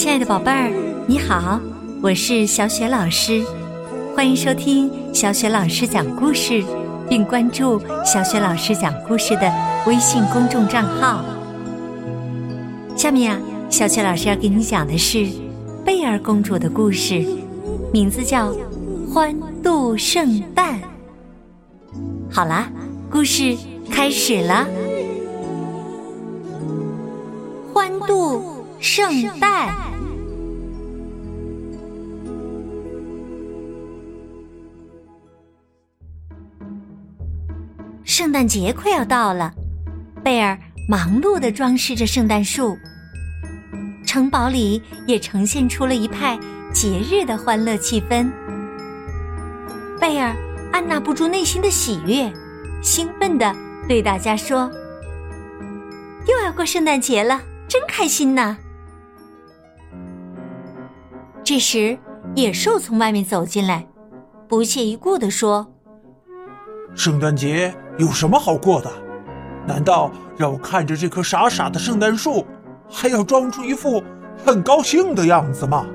亲爱的宝贝儿，你好，我是小雪老师，欢迎收听小雪老师讲故事，并关注小雪老师讲故事的微信公众账号。下面呀，小雪老师要给你讲的是贝儿公主的故事，名字叫《欢度圣诞》。好啦，故事开始了，欢度圣诞。圣诞节快要到了，贝尔忙碌的装饰着圣诞树，城堡里也呈现出了一派节日的欢乐气氛。贝尔按捺不住内心的喜悦，兴奋的对大家说：“又要过圣诞节了，真开心呐！”这时，野兽从外面走进来，不屑一顾的说：“圣诞节。”有什么好过的？难道让我看着这棵傻傻的圣诞树，还要装出一副很高兴的样子吗？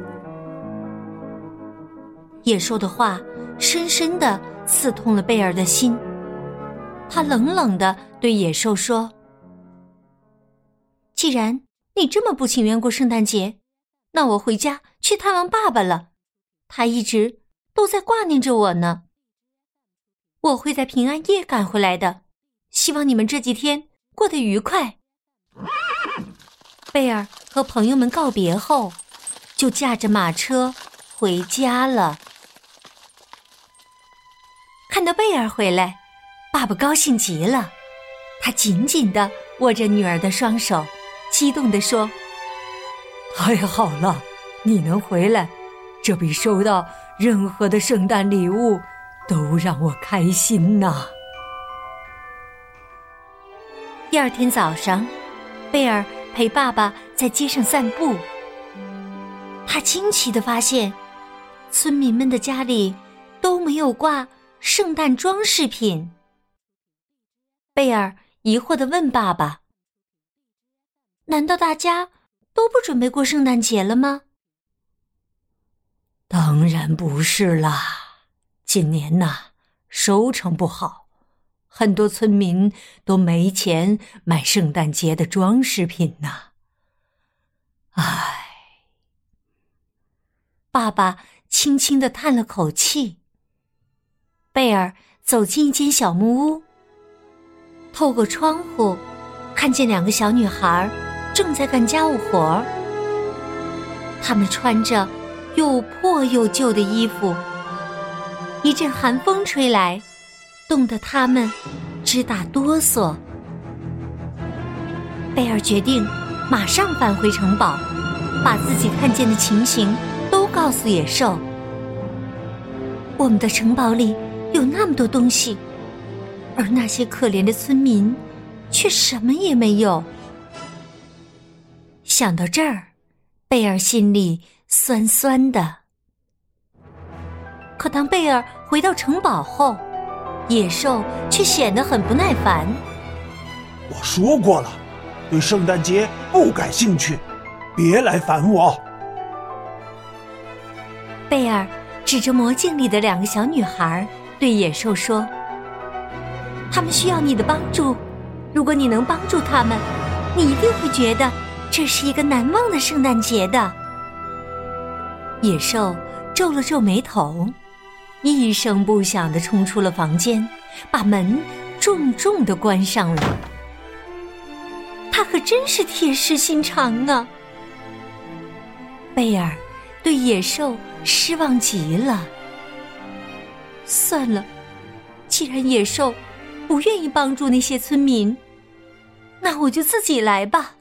野兽的话深深的刺痛了贝尔的心，他冷冷的对野兽说：“既然你这么不情愿过圣诞节，那我回家去探望爸爸了，他一直都在挂念着我呢。”我会在平安夜赶回来的，希望你们这几天过得愉快。贝尔和朋友们告别后，就驾着马车回家了。看到贝尔回来，爸爸高兴极了，他紧紧的握着女儿的双手，激动地说：“太好了，你能回来，这比收到任何的圣诞礼物。”都让我开心呐！第二天早上，贝尔陪爸爸在街上散步。他惊奇的发现，村民们的家里都没有挂圣诞装饰品。贝尔疑惑的问爸爸：“难道大家都不准备过圣诞节了吗？”“当然不是啦。”今年呐，收成不好，很多村民都没钱买圣诞节的装饰品呐。唉，爸爸轻轻的叹了口气。贝尔走进一间小木屋，透过窗户，看见两个小女孩正在干家务活儿。她们穿着又破又旧的衣服。一阵寒风吹来，冻得他们直打哆嗦。贝尔决定马上返回城堡，把自己看见的情形都告诉野兽。我们的城堡里有那么多东西，而那些可怜的村民却什么也没有。想到这儿，贝尔心里酸酸的。可当贝尔回到城堡后，野兽却显得很不耐烦。我说过了，对圣诞节不感兴趣，别来烦我。贝尔指着魔镜里的两个小女孩，对野兽说：“他们需要你的帮助，如果你能帮助他们，你一定会觉得这是一个难忘的圣诞节的。”野兽皱了皱眉头。一声不响的冲出了房间，把门重重的关上了。他可真是铁石心肠啊！贝尔对野兽失望极了。算了，既然野兽不愿意帮助那些村民，那我就自己来吧。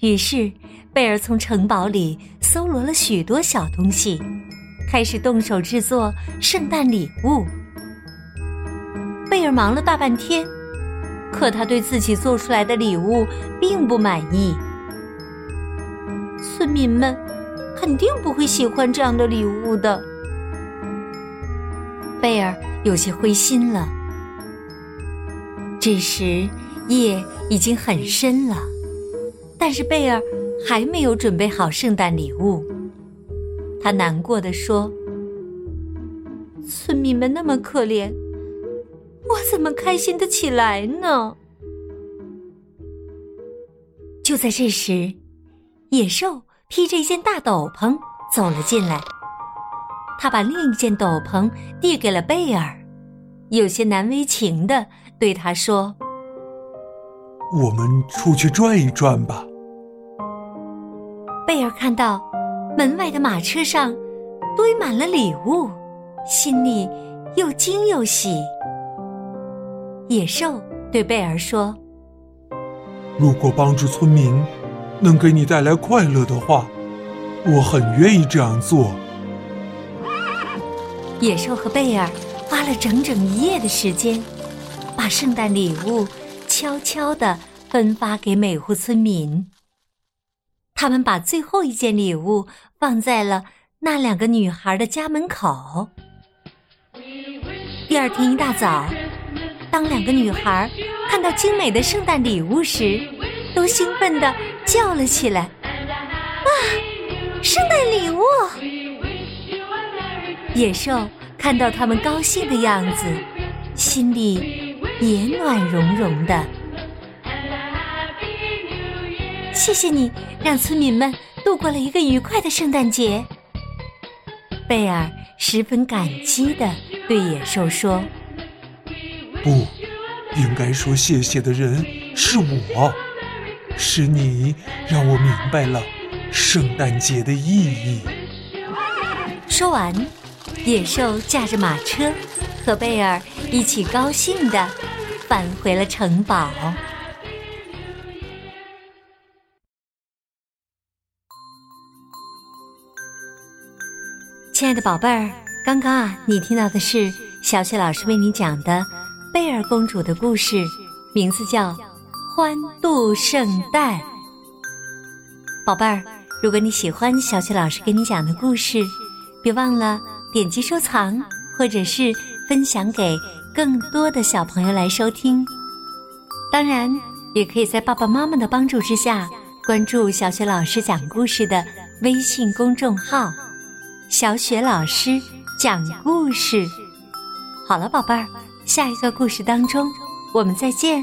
于是，贝尔从城堡里搜罗了许多小东西。开始动手制作圣诞礼物。贝尔忙了大半天，可他对自己做出来的礼物并不满意。村民们肯定不会喜欢这样的礼物的。贝尔有些灰心了。这时夜已经很深了，但是贝尔还没有准备好圣诞礼物。他难过的说：“村民们那么可怜，我怎么开心的起来呢？”就在这时，野兽披着一件大斗篷走了进来。他把另一件斗篷递给了贝尔，有些难为情的对他说：“我们出去转一转吧。”贝尔看到门外的马车上堆满了礼物，心里又惊又喜。野兽对贝尔说：“如果帮助村民能给你带来快乐的话，我很愿意这样做。”野兽和贝尔花了整整一夜的时间，把圣诞礼物悄悄地分发给每户村民。他们把最后一件礼物放在了那两个女孩的家门口。第二天一大早，当两个女孩看到精美的圣诞礼物时，都兴奋地叫了起来：“啊，圣诞礼物！”野兽看到他们高兴的样子，心里也暖融融的。谢谢你，让村民们度过了一个愉快的圣诞节。贝尔十分感激的对野兽说：“不，应该说谢谢的人是我，是你让我明白了圣诞节的意义。”说完。野兽驾着马车，和贝尔一起高兴的返回了城堡。亲爱的宝贝儿，刚刚啊，你听到的是小雪老师为你讲的贝尔公主的故事，名字叫《欢度圣诞》。宝贝儿，如果你喜欢小雪老师给你讲的故事，别忘了。点击收藏，或者是分享给更多的小朋友来收听。当然，也可以在爸爸妈妈的帮助之下，关注小雪老师讲故事的微信公众号“小雪老师讲故事”。好了，宝贝儿，下一个故事当中，我们再见。